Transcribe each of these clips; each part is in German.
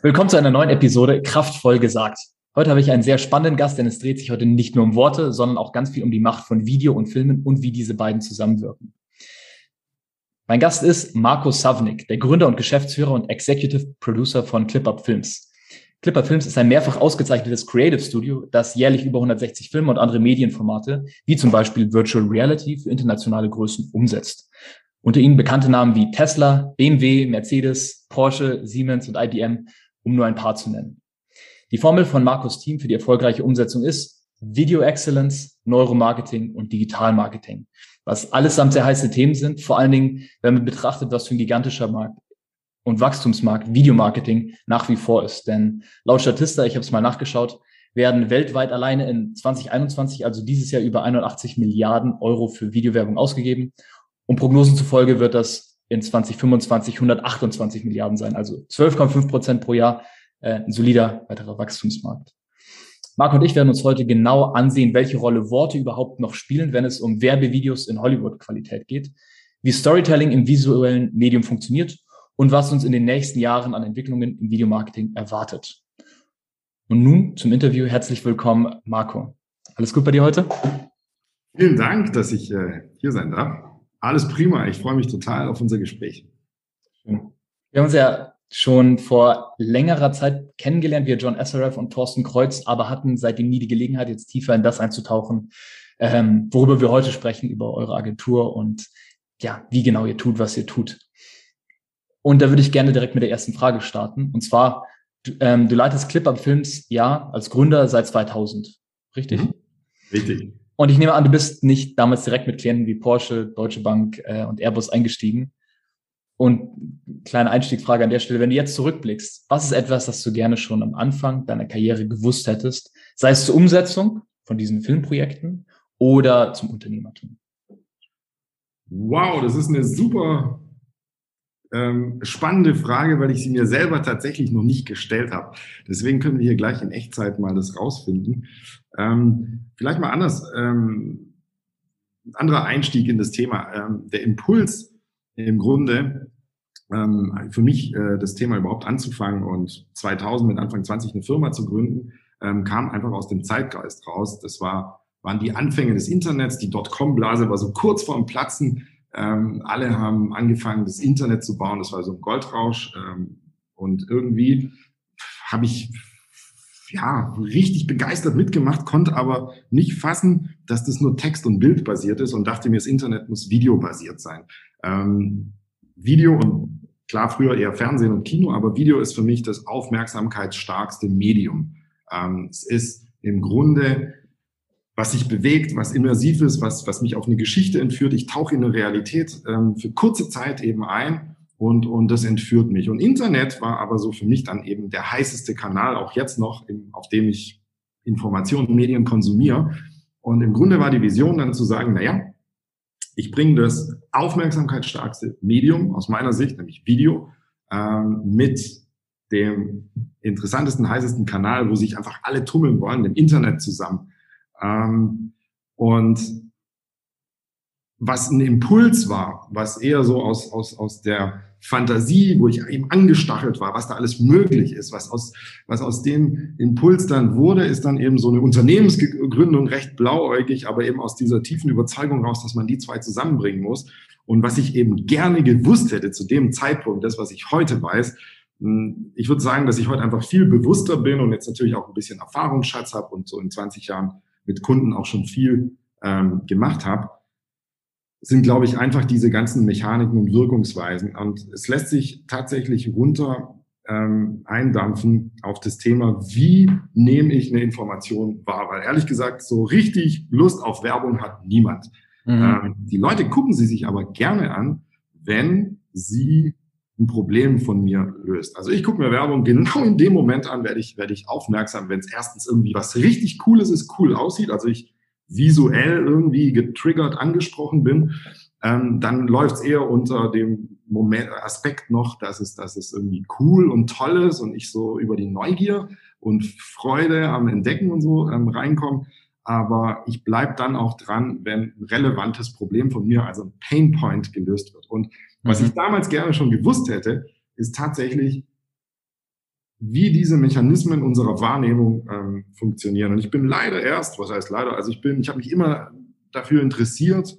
Willkommen zu einer neuen Episode Kraftvoll gesagt. Heute habe ich einen sehr spannenden Gast, denn es dreht sich heute nicht nur um Worte, sondern auch ganz viel um die Macht von Video und Filmen und wie diese beiden zusammenwirken. Mein Gast ist Marco Savnik, der Gründer und Geschäftsführer und Executive Producer von ClipUp Films. ClipUp Films ist ein mehrfach ausgezeichnetes Creative Studio, das jährlich über 160 Filme und andere Medienformate, wie zum Beispiel Virtual Reality, für internationale Größen umsetzt. Unter ihnen bekannte Namen wie Tesla, BMW, Mercedes, Porsche, Siemens und IBM um nur ein paar zu nennen. Die Formel von Markus Team für die erfolgreiche Umsetzung ist Video Excellence, Neuromarketing und Digital Marketing, was allesamt sehr heiße Themen sind, vor allen Dingen, wenn man betrachtet, was für ein gigantischer Markt und Wachstumsmarkt Videomarketing nach wie vor ist. Denn laut Statista, ich habe es mal nachgeschaut, werden weltweit alleine in 2021, also dieses Jahr, über 81 Milliarden Euro für Videowerbung ausgegeben. Und Prognosen zufolge wird das in 2025 128 Milliarden sein, also 12,5 Prozent pro Jahr, äh, ein solider weiterer Wachstumsmarkt. Marc und ich werden uns heute genau ansehen, welche Rolle Worte überhaupt noch spielen, wenn es um Werbevideos in Hollywood-Qualität geht, wie Storytelling im visuellen Medium funktioniert und was uns in den nächsten Jahren an Entwicklungen im Videomarketing erwartet. Und nun zum Interview. Herzlich willkommen, Marco. Alles gut bei dir heute? Vielen Dank, dass ich äh, hier sein darf. Alles prima. Ich freue mich total auf unser Gespräch. Wir haben uns ja schon vor längerer Zeit kennengelernt, wir John Esserev und Thorsten Kreuz, aber hatten seitdem nie die Gelegenheit, jetzt tiefer in das einzutauchen, ähm, worüber wir heute sprechen, über eure Agentur und ja, wie genau ihr tut, was ihr tut. Und da würde ich gerne direkt mit der ersten Frage starten. Und zwar, du, ähm, du leitest ClipUp Films ja als Gründer seit 2000, richtig? Mhm. Richtig. Und ich nehme an, du bist nicht damals direkt mit Klienten wie Porsche, Deutsche Bank äh, und Airbus eingestiegen. Und kleine Einstiegsfrage an der Stelle, wenn du jetzt zurückblickst, was ist etwas, das du gerne schon am Anfang deiner Karriere gewusst hättest, sei es zur Umsetzung von diesen Filmprojekten oder zum Unternehmertum? Wow, das ist eine super ähm, spannende Frage, weil ich sie mir selber tatsächlich noch nicht gestellt habe. Deswegen können wir hier gleich in Echtzeit mal das rausfinden. Ähm, vielleicht mal anders, ähm, anderer Einstieg in das Thema. Ähm, der Impuls im Grunde, ähm, für mich äh, das Thema überhaupt anzufangen und 2000 mit Anfang 20 eine Firma zu gründen, ähm, kam einfach aus dem Zeitgeist raus. Das war, waren die Anfänge des Internets, die Dotcom-Blase war so kurz vorm Platzen. Ähm, alle haben angefangen, das Internet zu bauen. Das war so ein Goldrausch. Ähm, und irgendwie habe ich ja, richtig begeistert mitgemacht, konnte aber nicht fassen, dass das nur Text- und Bild basiert ist und dachte mir, das Internet muss videobasiert sein. Ähm, Video und klar früher eher Fernsehen und Kino, aber Video ist für mich das aufmerksamkeitsstarkste Medium. Ähm, es ist im Grunde, was sich bewegt, was immersiv ist, was, was mich auf eine Geschichte entführt. Ich tauche in eine Realität ähm, für kurze Zeit eben ein und, und das entführt mich. Und Internet war aber so für mich dann eben der heißeste Kanal, auch jetzt noch, im, auf dem ich Informationen, Medien konsumiere. Und im Grunde war die Vision dann zu sagen, na ja, ich bringe das aufmerksamkeitsstarkste Medium aus meiner Sicht, nämlich Video, ähm, mit dem interessantesten, heißesten Kanal, wo sich einfach alle tummeln wollen, dem Internet zusammen. Ähm, und was ein Impuls war, was eher so aus, aus, aus der Fantasie, wo ich eben angestachelt war, was da alles möglich ist, was aus, was aus dem Impuls dann wurde, ist dann eben so eine Unternehmensgründung recht blauäugig, aber eben aus dieser tiefen Überzeugung raus, dass man die zwei zusammenbringen muss. Und was ich eben gerne gewusst hätte zu dem Zeitpunkt, das, was ich heute weiß, hm, ich würde sagen, dass ich heute einfach viel bewusster bin und jetzt natürlich auch ein bisschen Erfahrungsschatz habe und so in 20 Jahren mit Kunden auch schon viel ähm, gemacht habe sind, glaube ich, einfach diese ganzen Mechaniken und Wirkungsweisen. Und es lässt sich tatsächlich runter ähm, eindampfen auf das Thema, wie nehme ich eine Information wahr? Weil ehrlich gesagt, so richtig Lust auf Werbung hat niemand. Mhm. Ähm, die Leute gucken sie sich aber gerne an, wenn sie ein Problem von mir löst. Also ich gucke mir Werbung genau in dem Moment an, werde ich, werde ich aufmerksam, wenn es erstens irgendwie was richtig Cooles ist, cool aussieht, also ich visuell irgendwie getriggert angesprochen bin, ähm, dann läuft es eher unter dem Moment, Aspekt noch, dass es, dass es irgendwie cool und toll ist und ich so über die Neugier und Freude am Entdecken und so ähm, reinkomme. Aber ich bleib dann auch dran, wenn ein relevantes Problem von mir, also ein Painpoint gelöst wird. Und was mhm. ich damals gerne schon gewusst hätte, ist tatsächlich, wie diese Mechanismen unserer Wahrnehmung ähm, funktionieren. Und ich bin leider erst, was heißt leider, also ich bin, ich habe mich immer dafür interessiert,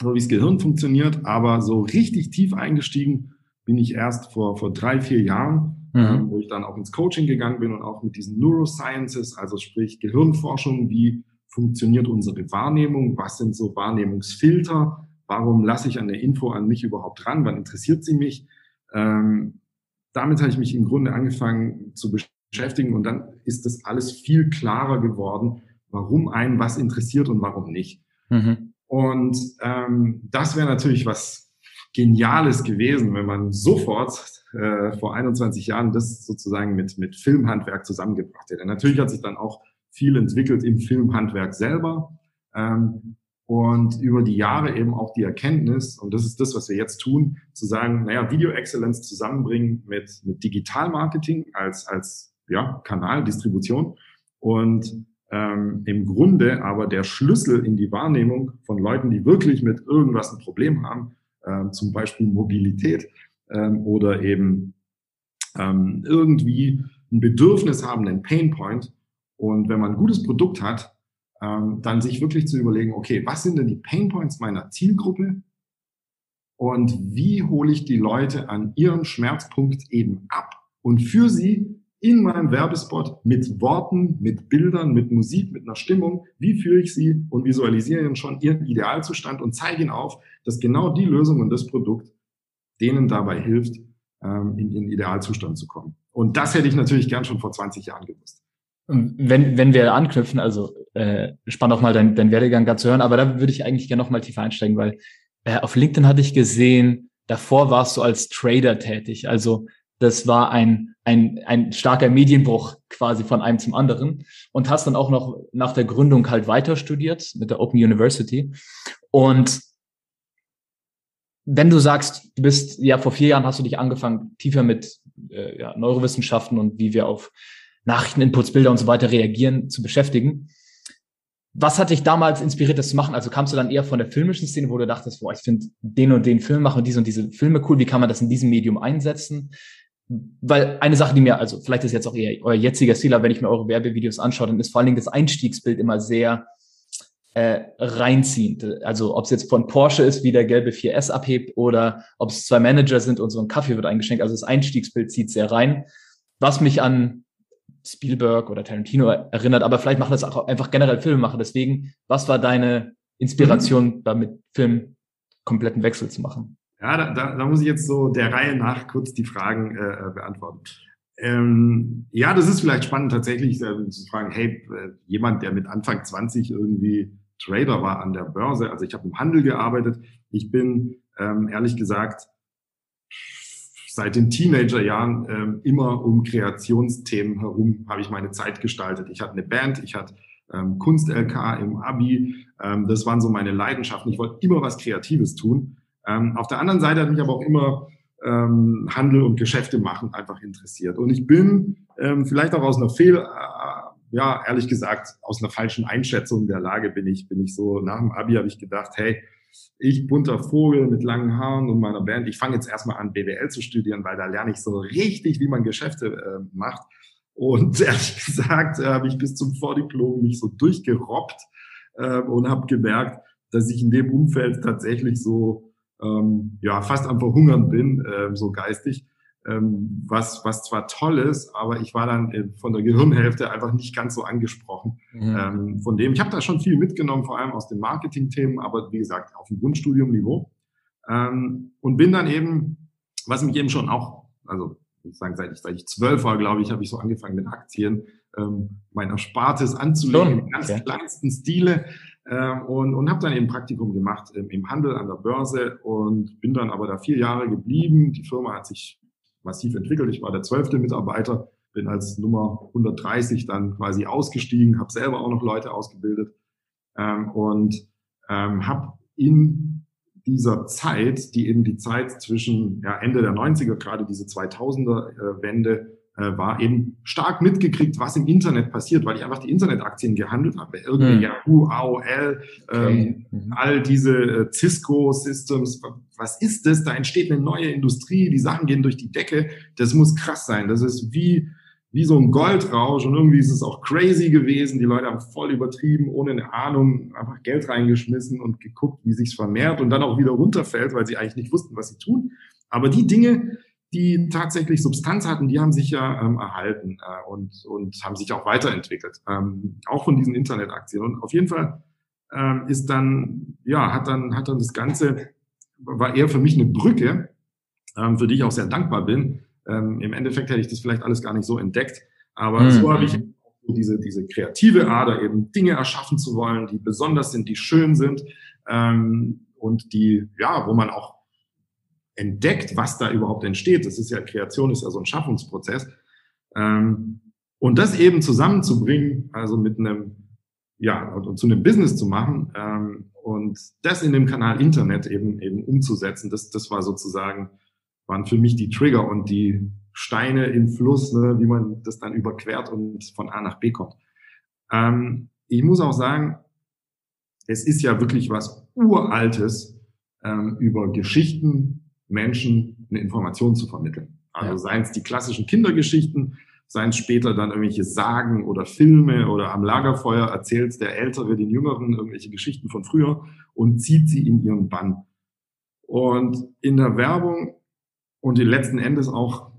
so wie das Gehirn funktioniert, aber so richtig tief eingestiegen bin ich erst vor, vor drei, vier Jahren, mhm. ähm, wo ich dann auch ins Coaching gegangen bin und auch mit diesen Neurosciences, also sprich Gehirnforschung, wie funktioniert unsere Wahrnehmung, was sind so Wahrnehmungsfilter, warum lasse ich eine Info an mich überhaupt ran, wann interessiert sie mich. Ähm, damit habe ich mich im Grunde angefangen zu beschäftigen und dann ist das alles viel klarer geworden, warum einen was interessiert und warum nicht. Mhm. Und ähm, das wäre natürlich was Geniales gewesen, wenn man sofort äh, vor 21 Jahren das sozusagen mit, mit Filmhandwerk zusammengebracht hätte. Natürlich hat sich dann auch viel entwickelt im Filmhandwerk selber. Ähm, und über die Jahre eben auch die Erkenntnis, und das ist das, was wir jetzt tun, zu sagen, naja, Video Excellence zusammenbringen mit, mit Digital Marketing als, als ja, Kanal, Distribution und ähm, im Grunde aber der Schlüssel in die Wahrnehmung von Leuten, die wirklich mit irgendwas ein Problem haben, ähm, zum Beispiel Mobilität ähm, oder eben ähm, irgendwie ein Bedürfnis haben, einen Painpoint. Und wenn man ein gutes Produkt hat, ähm, dann sich wirklich zu überlegen, okay, was sind denn die Painpoints meiner Zielgruppe? Und wie hole ich die Leute an ihrem Schmerzpunkt eben ab und für sie in meinem Werbespot mit Worten, mit Bildern, mit Musik, mit einer Stimmung, wie führe ich sie und visualisiere ihnen schon ihren Idealzustand und zeige ihnen auf, dass genau die Lösung und das Produkt denen dabei hilft, ähm, in ihren Idealzustand zu kommen. Und das hätte ich natürlich gern schon vor 20 Jahren gewusst. Wenn, wenn wir anknüpfen, also äh, spannend auch mal dein, dein Werdegang gerade zu hören, aber da würde ich eigentlich gerne noch mal tiefer einsteigen, weil äh, auf LinkedIn hatte ich gesehen, davor warst du als Trader tätig. Also das war ein, ein, ein starker Medienbruch quasi von einem zum anderen und hast dann auch noch nach der Gründung halt weiter studiert mit der Open University. Und wenn du sagst, du bist, ja, vor vier Jahren hast du dich angefangen, tiefer mit äh, ja, Neurowissenschaften und wie wir auf Nachrichteninputs, Bilder und so weiter reagieren, zu beschäftigen. Was hat dich damals inspiriert, das zu machen? Also kamst du dann eher von der filmischen Szene, wo du dachtest, boah, ich finde den und den Film machen und diese und diese Filme cool, wie kann man das in diesem Medium einsetzen? weil eine Sache, die mir, also vielleicht ist jetzt auch eher euer jetziger Stil, aber wenn ich mir eure Werbevideos anschaue, dann ist vor allen Dingen das Einstiegsbild immer sehr äh, reinziehend. Also ob es jetzt von Porsche ist, wie der gelbe 4S abhebt, oder ob es zwei Manager sind und so ein Kaffee wird eingeschenkt. Also das Einstiegsbild zieht sehr rein, was mich an Spielberg oder Tarantino erinnert, aber vielleicht macht das auch einfach generell Filmemacher. Deswegen, was war deine Inspiration, mhm. damit Film kompletten Wechsel zu machen? Ja, da, da, da muss ich jetzt so der Reihe nach kurz die Fragen äh, äh, beantworten. Ähm, ja, das ist vielleicht spannend tatsächlich äh, zu fragen, hey, äh, jemand, der mit Anfang 20 irgendwie Trader war an der Börse, also ich habe im Handel gearbeitet, ich bin ähm, ehrlich gesagt seit den Teenagerjahren ähm, immer um Kreationsthemen herum habe ich meine Zeit gestaltet. Ich hatte eine Band, ich hatte ähm, Kunst-LK im Abi, ähm, das waren so meine Leidenschaften. Ich wollte immer was Kreatives tun ähm, auf der anderen Seite hat mich aber auch immer ähm, Handel und Geschäfte machen einfach interessiert. Und ich bin ähm, vielleicht auch aus einer Fehl, äh, ja, ehrlich gesagt, aus einer falschen Einschätzung der Lage bin ich, bin ich so, nach dem Abi habe ich gedacht, hey, ich bunter Vogel mit langen Haaren und meiner Band, ich fange jetzt erstmal an, BWL zu studieren, weil da lerne ich so richtig, wie man Geschäfte äh, macht. Und ehrlich gesagt äh, habe ich bis zum Vordiplom mich so durchgerobbt äh, und habe gemerkt, dass ich in dem Umfeld tatsächlich so ähm, ja fast am Verhungern bin, äh, so geistig. Ähm, was, was zwar toll ist, aber ich war dann äh, von der Gehirnhälfte einfach nicht ganz so angesprochen. Mhm. Ähm, von dem, ich habe da schon viel mitgenommen, vor allem aus den Marketing-Themen, aber wie gesagt, auf dem Grundstudium-Niveau. Ähm, und bin dann eben, was mich eben schon auch, also ich sagen, seit ich, seit ich zwölf war, glaube ich, habe ich so angefangen mit Aktien, ähm, mein Erspartes anzulegen, im ganz okay. kleinsten Stile. ähm, und, und habe dann eben Praktikum gemacht im Handel an der Börse und bin dann aber da vier Jahre geblieben. Die Firma hat sich massiv entwickelt. Ich war der zwölfte Mitarbeiter, bin als Nummer 130 dann quasi ausgestiegen, habe selber auch noch Leute ausgebildet ähm, und ähm, habe in dieser Zeit, die eben die Zeit zwischen ja, Ende der 90er, gerade diese 2000er äh, war eben stark mitgekriegt, was im Internet passiert, weil ich einfach die Internetaktien gehandelt habe. Irgendwie mhm. Yahoo, AOL, ähm, mhm. all diese äh, Cisco-Systems. Was ist das? Da entsteht eine neue Industrie, die Sachen gehen durch die Decke. Das muss krass sein. Das ist wie wie so ein Goldrausch und irgendwie ist es auch crazy gewesen. Die Leute haben voll übertrieben, ohne eine Ahnung, einfach Geld reingeschmissen und geguckt, wie sich's vermehrt und dann auch wieder runterfällt, weil sie eigentlich nicht wussten, was sie tun. Aber die Dinge, die tatsächlich Substanz hatten, die haben sich ja ähm, erhalten äh, und, und haben sich auch weiterentwickelt, ähm, auch von diesen Internetaktien. Und auf jeden Fall ähm, ist dann, ja, hat dann, hat dann das Ganze, war eher für mich eine Brücke, ähm, für die ich auch sehr dankbar bin. Ähm, Im Endeffekt hätte ich das vielleicht alles gar nicht so entdeckt, aber mhm. so habe ich diese, diese kreative Ader, eben Dinge erschaffen zu wollen, die besonders sind, die schön sind ähm, und die, ja, wo man auch entdeckt, was da überhaupt entsteht. Das ist ja, Kreation ist ja so ein Schaffungsprozess. Ähm, und das eben zusammenzubringen, also mit einem, ja, und, zu einem Business zu machen ähm, und das in dem Kanal Internet eben eben umzusetzen, das, das war sozusagen, waren für mich die Trigger und die Steine im Fluss, ne, wie man das dann überquert und von A nach B kommt. Ähm, ich muss auch sagen, es ist ja wirklich was Uraltes ähm, über Geschichten, Menschen eine Information zu vermitteln. Also ja. seien es die klassischen Kindergeschichten, seien es später dann irgendwelche Sagen oder Filme oder am Lagerfeuer erzählt der Ältere den Jüngeren irgendwelche Geschichten von früher und zieht sie in ihren Bann. Und in der Werbung und letzten Endes auch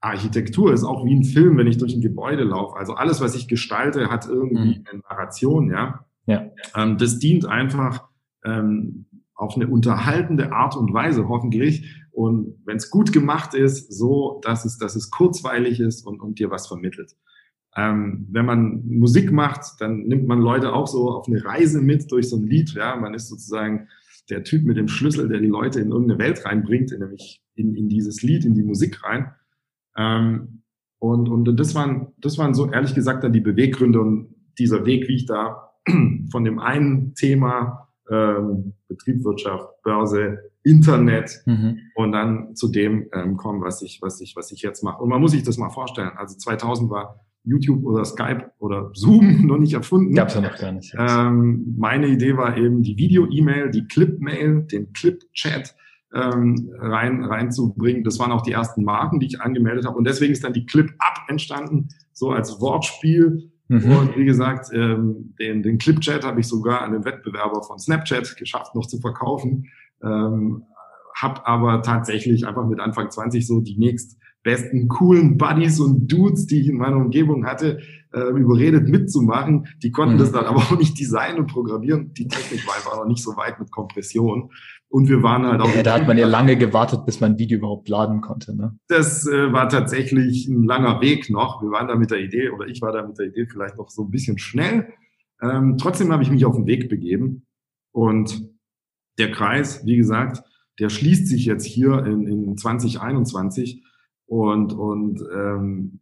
Architektur ist auch wie ein Film, wenn ich durch ein Gebäude laufe. Also alles, was ich gestalte, hat irgendwie mhm. eine Narration, ja. ja. Ähm, das dient einfach ähm, auf eine unterhaltende Art und Weise, hoffentlich. Und wenn es gut gemacht ist, so, dass es, dass es kurzweilig ist und, und dir was vermittelt. Ähm, wenn man Musik macht, dann nimmt man Leute auch so auf eine Reise mit durch so ein Lied. Ja, man ist sozusagen der Typ mit dem Schlüssel, der die Leute in irgendeine Welt reinbringt, nämlich in, in dieses Lied, in die Musik rein. Ähm, und, und das waren, das waren so ehrlich gesagt dann die Beweggründe und dieser Weg, wie ich da von dem einen Thema ähm, Betriebswirtschaft, Börse, Internet mhm. und dann zu dem ähm, kommen, was ich, was ich, was ich jetzt mache. Und man muss sich das mal vorstellen. Also 2000 war YouTube oder Skype oder Zoom noch nicht erfunden. Gab's ja noch gar nicht. Ähm, meine Idee war eben die Video-E-Mail, die Clip-Mail, den Clip-Chat ähm, rein reinzubringen. Das waren auch die ersten Marken, die ich angemeldet habe. Und deswegen ist dann die Clip-Up entstanden, so als Wortspiel Mhm. Und wie gesagt, ähm, den, den Clipchat habe ich sogar an den Wettbewerber von Snapchat geschafft, noch zu verkaufen. Ähm, hab aber tatsächlich einfach mit Anfang 20 so die nächst besten coolen Buddies und Dudes, die ich in meiner Umgebung hatte, äh, überredet mitzumachen. Die konnten mhm. das dann aber auch nicht designen und programmieren. Die Technik war einfach noch nicht so weit mit Kompression. Und wir waren halt auch. Ja, da hat man ja lange gewartet, bis man ein Video überhaupt laden konnte. Ne? Das äh, war tatsächlich ein langer Weg noch. Wir waren da mit der Idee, oder ich war da mit der Idee vielleicht noch so ein bisschen schnell. Ähm, trotzdem habe ich mich auf den Weg begeben. Und der Kreis, wie gesagt, der schließt sich jetzt hier in, in 2021. Und, und ähm,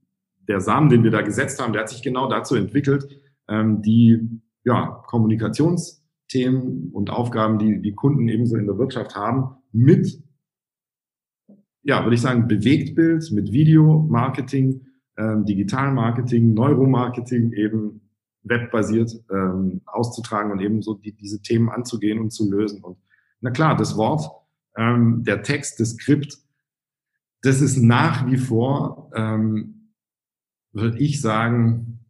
der Samen, den wir da gesetzt haben, der hat sich genau dazu entwickelt, ähm, die ja, Kommunikations- Themen und Aufgaben, die die Kunden ebenso in der Wirtschaft haben, mit, ja, würde ich sagen, Bewegtbild, mit Videomarketing, ähm, Digitalmarketing, Neuromarketing eben webbasiert ähm, auszutragen und eben so die, diese Themen anzugehen und zu lösen. Und na klar, das Wort, ähm, der Text, das Skript, das ist nach wie vor, ähm, würde ich sagen,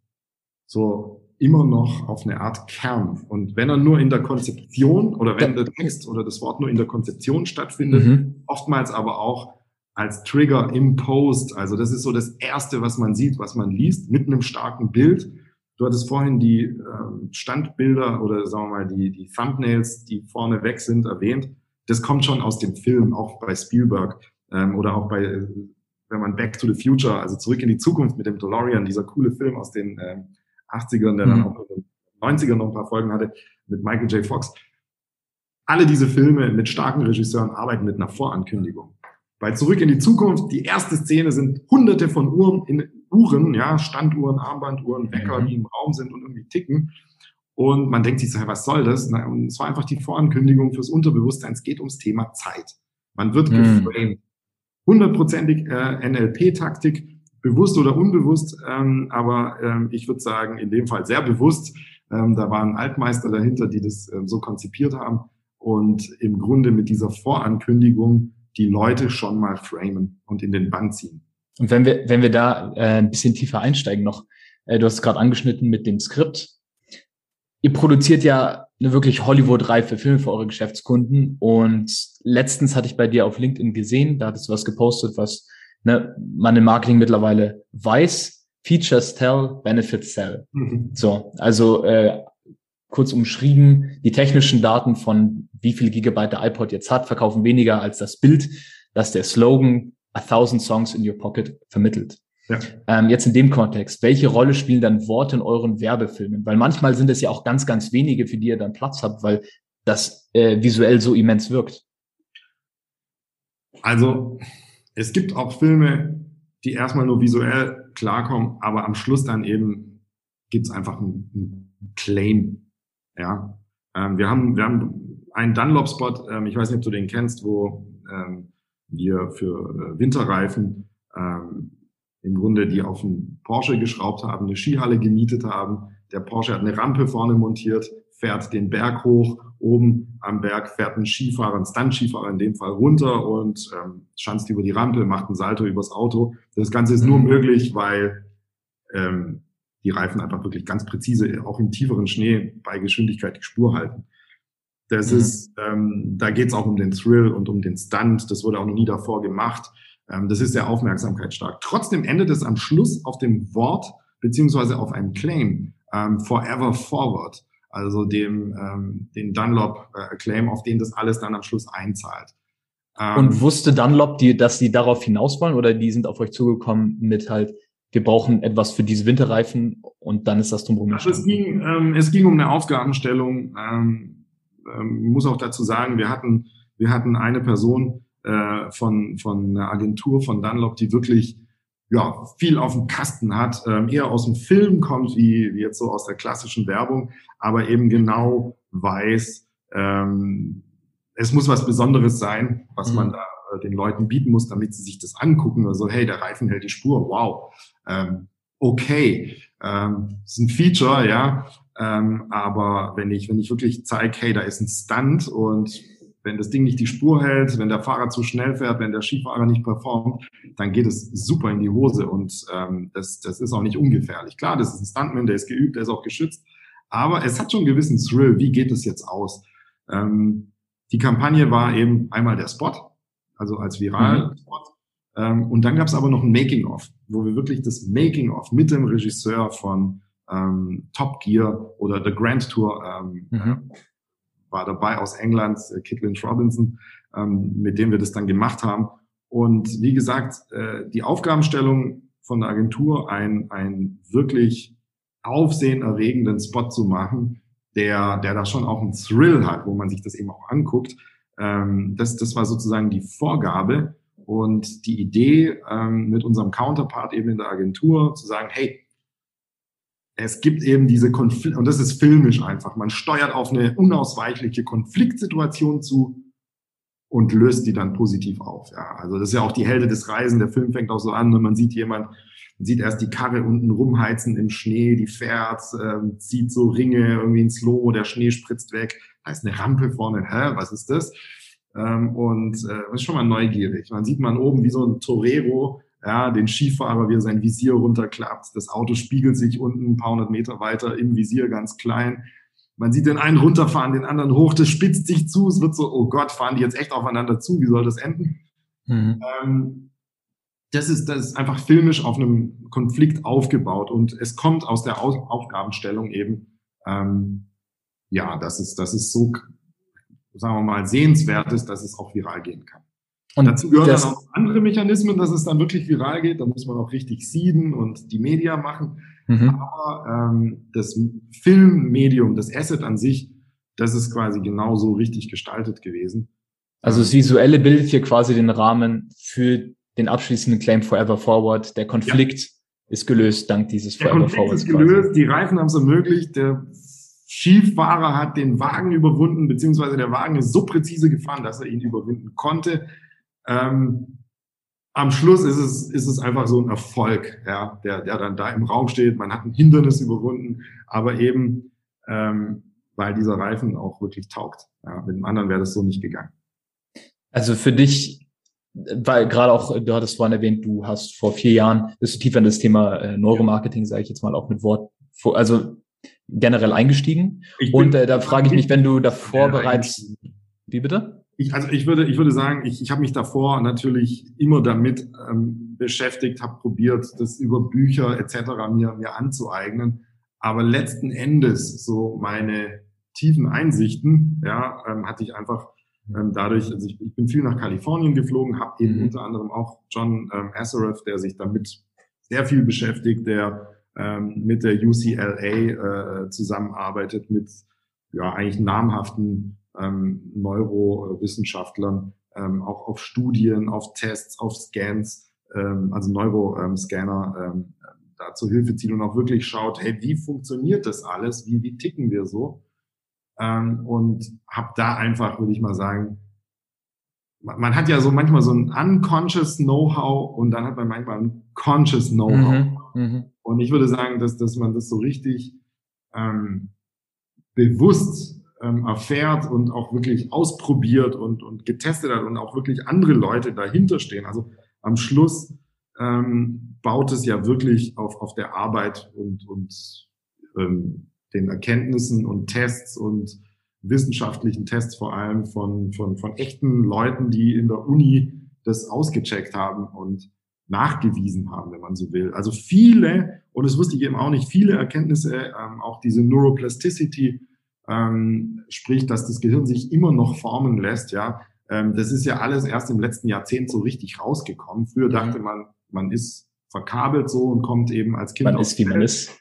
so immer noch auf eine Art Kern. Und wenn er nur in der Konzeption oder wenn der Text oder das Wort nur in der Konzeption stattfindet, mhm. oftmals aber auch als Trigger im Post. Also das ist so das Erste, was man sieht, was man liest, mit einem starken Bild. Du hattest vorhin die äh, Standbilder oder sagen wir mal die, die Thumbnails, die vorne weg sind, erwähnt. Das kommt schon aus dem Film, auch bei Spielberg ähm, oder auch bei, wenn man Back to the Future, also zurück in die Zukunft mit dem DeLorean, dieser coole Film aus den ähm, 80ern, der dann mhm. auch 90er noch ein paar Folgen hatte mit Michael J. Fox. Alle diese Filme mit starken Regisseuren arbeiten mit einer Vorankündigung. Bei Zurück in die Zukunft, die erste Szene sind hunderte von Uhren, in Uhren, ja, Standuhren, Armbanduhren, Wecker, mhm. die im Raum sind und irgendwie ticken. Und man denkt sich so, was soll das? Und es war einfach die Vorankündigung fürs Unterbewusstsein. Es geht ums Thema Zeit. Man wird mhm. geframed. Hundertprozentig äh, NLP-Taktik, bewusst oder unbewusst, ähm, aber ähm, ich würde sagen, in dem Fall sehr bewusst. Ähm, da waren Altmeister dahinter, die das ähm, so konzipiert haben und im Grunde mit dieser Vorankündigung die Leute schon mal framen und in den Bann ziehen. Und wenn wir, wenn wir da äh, ein bisschen tiefer einsteigen noch, äh, du hast es gerade angeschnitten mit dem Skript. Ihr produziert ja eine wirklich Hollywood-reife Filme für eure Geschäftskunden. Und letztens hatte ich bei dir auf LinkedIn gesehen, da hattest du was gepostet, was ne, man im Marketing mittlerweile weiß. Features tell, Benefits sell. Mhm. So, also äh, kurz umschrieben, die technischen Daten von wie viel Gigabyte der iPod jetzt hat, verkaufen weniger als das Bild, das der Slogan A Thousand Songs in Your Pocket vermittelt. Ja. Ähm, jetzt in dem Kontext, welche Rolle spielen dann Worte in euren Werbefilmen? Weil manchmal sind es ja auch ganz, ganz wenige, für die ihr dann Platz habt, weil das äh, visuell so immens wirkt. Also es gibt auch Filme, die erstmal nur visuell klarkommen, aber am Schluss dann eben gibt es einfach einen, einen Claim ja, ähm, wir haben, wir haben einen Dunlop-Spot, ähm, ich weiß nicht, ob du den kennst, wo ähm, wir für äh, Winterreifen ähm, im Grunde die auf einen Porsche geschraubt haben, eine Skihalle gemietet haben. Der Porsche hat eine Rampe vorne montiert, fährt den Berg hoch, oben am Berg fährt ein Skifahrer, ein Stunt-Skifahrer in dem Fall runter und ähm, schanzt über die Rampe, macht einen Salto übers Auto. Das Ganze ist nur mhm. möglich, weil ähm, die Reifen einfach wirklich ganz präzise, auch im tieferen Schnee bei Geschwindigkeit die Spur halten. Das mhm. ist, ähm, da geht es auch um den Thrill und um den Stunt. Das wurde auch noch nie davor gemacht. Ähm, das ist sehr aufmerksamkeitsstark. Trotzdem endet es am Schluss auf dem Wort beziehungsweise auf einem Claim ähm, Forever Forward, also dem ähm, den Dunlop äh, Claim, auf den das alles dann am Schluss einzahlt. Ähm, und wusste Dunlop, die, dass sie darauf hinaus wollen oder die sind auf euch zugekommen mit halt wir brauchen etwas für diese Winterreifen und dann ist das drumherum. Also es ging, ähm, es ging um eine Aufgabenstellung. Ähm, ähm, muss auch dazu sagen, wir hatten, wir hatten eine Person äh, von, von einer Agentur von Dunlop, die wirklich ja, viel auf dem Kasten hat, ähm, eher aus dem Film kommt, wie, wie jetzt so aus der klassischen Werbung, aber eben genau weiß, ähm, es muss was Besonderes sein, was mhm. man da äh, den Leuten bieten muss, damit sie sich das angucken. Also, hey, der Reifen hält die Spur, wow. Ähm, okay, ähm, ist ein Feature, ja. Ähm, aber wenn ich, wenn ich wirklich zeige, hey, da ist ein Stunt und wenn das Ding nicht die Spur hält, wenn der Fahrer zu schnell fährt, wenn der Skifahrer nicht performt, dann geht es super in die Hose und ähm, das, das ist auch nicht ungefährlich. Klar, das ist ein Stuntman, der ist geübt, der ist auch geschützt, aber es hat schon einen gewissen Thrill. Wie geht es jetzt aus? Ähm, die Kampagne war eben einmal der Spot, also als Viral-Spot. Mhm. Ähm, und dann gab es aber noch ein Making-of, wo wir wirklich das Making-of mit dem Regisseur von ähm, Top Gear oder The Grand Tour ähm, mhm. War dabei aus England, äh, Kit Lynch Robinson, ähm, mit dem wir das dann gemacht haben. Und wie gesagt, äh, die Aufgabenstellung von der Agentur, ein, ein wirklich aufsehenerregenden Spot zu machen, der, der da schon auch einen Thrill hat, wo man sich das eben auch anguckt, ähm, das, das war sozusagen die Vorgabe und die Idee ähm, mit unserem Counterpart eben in der Agentur zu sagen, hey, es gibt eben diese Konflikte, und das ist filmisch einfach. Man steuert auf eine unausweichliche Konfliktsituation zu und löst die dann positiv auf. Ja, also das ist ja auch die Helde des Reisen. Der Film fängt auch so an und man sieht jemand, man sieht erst die Karre unten rumheizen im Schnee, die fährt, ähm, zieht so Ringe irgendwie ins Slow, der Schnee spritzt weg da ist eine Rampe vorne, hä, was ist das? Ähm, und äh, ist schon mal neugierig. Man sieht man oben wie so ein Torero, ja, den Skifahrer, wie er sein Visier runterklappt. Das Auto spiegelt sich unten ein paar hundert Meter weiter im Visier ganz klein. Man sieht den einen runterfahren, den anderen hoch, das spitzt sich zu. Es wird so, oh Gott, fahren die jetzt echt aufeinander zu? Wie soll das enden? Mhm. Ähm, das ist, das ist einfach filmisch auf einem Konflikt aufgebaut und es kommt aus der Aufgabenstellung eben, ähm, ja, dass es, dass es so, sagen wir mal, sehenswert ist, dass es auch viral gehen kann. Und Dazu gehören dann auch andere Mechanismen, dass es dann wirklich viral geht. Da muss man auch richtig seeden und die Media machen. Mhm. Aber ähm, das Filmmedium, das Asset an sich, das ist quasi genauso richtig gestaltet gewesen. Also das Visuelle bildet hier quasi den Rahmen für den abschließenden Claim Forever Forward. Der Konflikt ja. ist gelöst dank dieses der Forever Konflikt Forward. Der Konflikt ist gelöst, quasi. die Reifen haben es ermöglicht, der Skifahrer hat den Wagen überwunden, beziehungsweise der Wagen ist so präzise gefahren, dass er ihn überwinden konnte. Ähm, am Schluss ist es, ist es einfach so ein Erfolg, ja, der, der dann da im Raum steht. Man hat ein Hindernis überwunden, aber eben, ähm, weil dieser Reifen auch wirklich taugt. Ja, mit dem anderen wäre das so nicht gegangen. Also für dich, weil gerade auch, du hattest vorhin erwähnt, du hast vor vier Jahren, bist du tiefer in das Thema äh, Neuromarketing, sage ich jetzt mal auch mit Wort, also generell eingestiegen. Und äh, da frage ich mich, wenn du davor bereits, wie bitte? Ich, also ich würde, ich würde sagen, ich, ich habe mich davor natürlich immer damit ähm, beschäftigt, habe probiert, das über Bücher etc. mir, mir anzueignen. Aber letzten Endes so meine tiefen Einsichten, ja, ähm, hatte ich einfach ähm, dadurch, also ich, ich bin viel nach Kalifornien geflogen, habe eben mhm. unter anderem auch John ähm, Asareth, der sich damit sehr viel beschäftigt, der ähm, mit der UCLA äh, zusammenarbeitet, mit ja eigentlich namhaften ähm, Neurowissenschaftlern, ähm, auch auf Studien, auf Tests, auf Scans, ähm, also Neuroscanner ähm, da zur Hilfe zieht und auch wirklich schaut, hey, wie funktioniert das alles? Wie, wie ticken wir so? Ähm, und habe da einfach, würde ich mal sagen, man, man, hat ja so manchmal so ein unconscious Know-how und dann hat man manchmal ein conscious Know-how. Mhm, mh. Und ich würde sagen, dass, dass man das so richtig ähm, bewusst ähm, erfährt und auch wirklich ausprobiert und, und getestet hat und auch wirklich andere Leute dahinter stehen. Also am Schluss ähm, baut es ja wirklich auf, auf der Arbeit und, und ähm, den Erkenntnissen und Tests und wissenschaftlichen Tests vor allem von, von, von echten Leuten, die in der Uni das ausgecheckt haben und nachgewiesen haben, wenn man so will. Also viele, und das wusste ich eben auch nicht, viele Erkenntnisse, ähm, auch diese Neuroplasticity, ähm, sprich, dass das Gehirn sich immer noch formen lässt, ja, ähm, das ist ja alles erst im letzten Jahrzehnt so richtig rausgekommen. Früher mhm. dachte man, man ist verkabelt so und kommt eben als Kind. Man ist, wie man ist.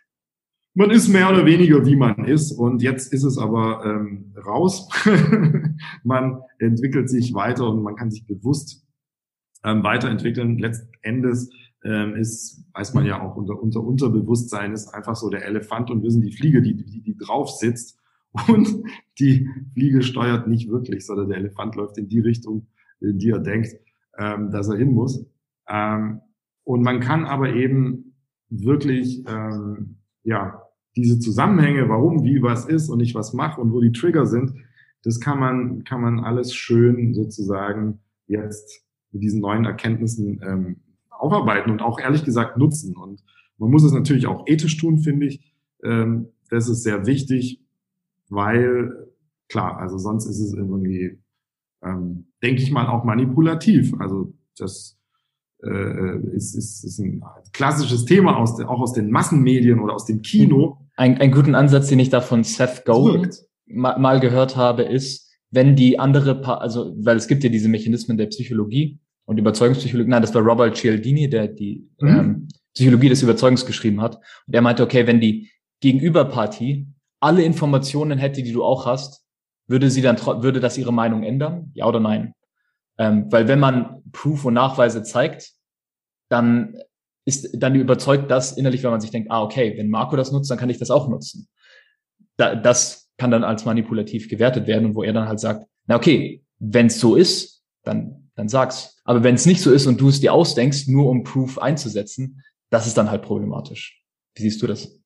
Man ist mehr oder weniger, wie man ist. Und jetzt ist es aber ähm, raus. man entwickelt sich weiter und man kann sich bewusst ähm, weiterentwickeln. Letzten Endes ähm, ist, weiß man ja auch, unter, unter Unterbewusstsein ist einfach so der Elefant und wir sind die Fliege, die, die, die drauf sitzt und die Fliege steuert nicht wirklich, sondern der Elefant läuft in die Richtung, in die er denkt, ähm, dass er hin muss. Ähm, und man kann aber eben wirklich, ähm, ja, diese Zusammenhänge, warum, wie, was ist und ich was mache und wo die Trigger sind, das kann man, kann man alles schön sozusagen jetzt mit diesen neuen Erkenntnissen ähm, aufarbeiten und auch ehrlich gesagt nutzen. Und man muss es natürlich auch ethisch tun, finde ich. Ähm, das ist sehr wichtig, weil klar, also sonst ist es irgendwie, ähm, denke ich mal, auch manipulativ. Also das äh, ist, ist, ist ein klassisches Thema aus de, auch aus den Massenmedien oder aus dem Kino. Ein, ein guten Ansatz, den ich da von Seth Godin mal, mal gehört habe, ist, wenn die andere, pa also weil es gibt ja diese Mechanismen der Psychologie und Überzeugungspsychologie, nein, das war Robert Cialdini, der die mhm. ähm, Psychologie des Überzeugens geschrieben hat. Und er meinte, okay, wenn die Gegenüberpartie alle Informationen hätte, die du auch hast, würde sie dann würde das ihre Meinung ändern? Ja oder nein? Ähm, weil wenn man Proof und Nachweise zeigt, dann ist dann überzeugt das innerlich, wenn man sich denkt, ah, okay, wenn Marco das nutzt, dann kann ich das auch nutzen. Da, das kann dann als manipulativ gewertet werden und wo er dann halt sagt, na okay, wenn es so ist, dann, dann sag's. Aber wenn es nicht so ist und du es dir ausdenkst, nur um Proof einzusetzen, das ist dann halt problematisch. Wie siehst du das?